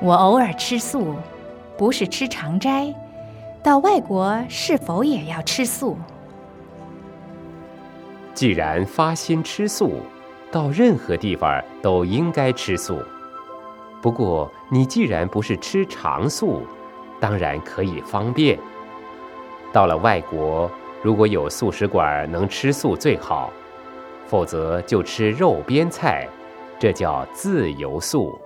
我偶尔吃素，不是吃常斋。到外国是否也要吃素？既然发心吃素，到任何地方都应该吃素。不过你既然不是吃常素，当然可以方便。到了外国，如果有素食馆，能吃素最好，否则就吃肉边菜，这叫自由素。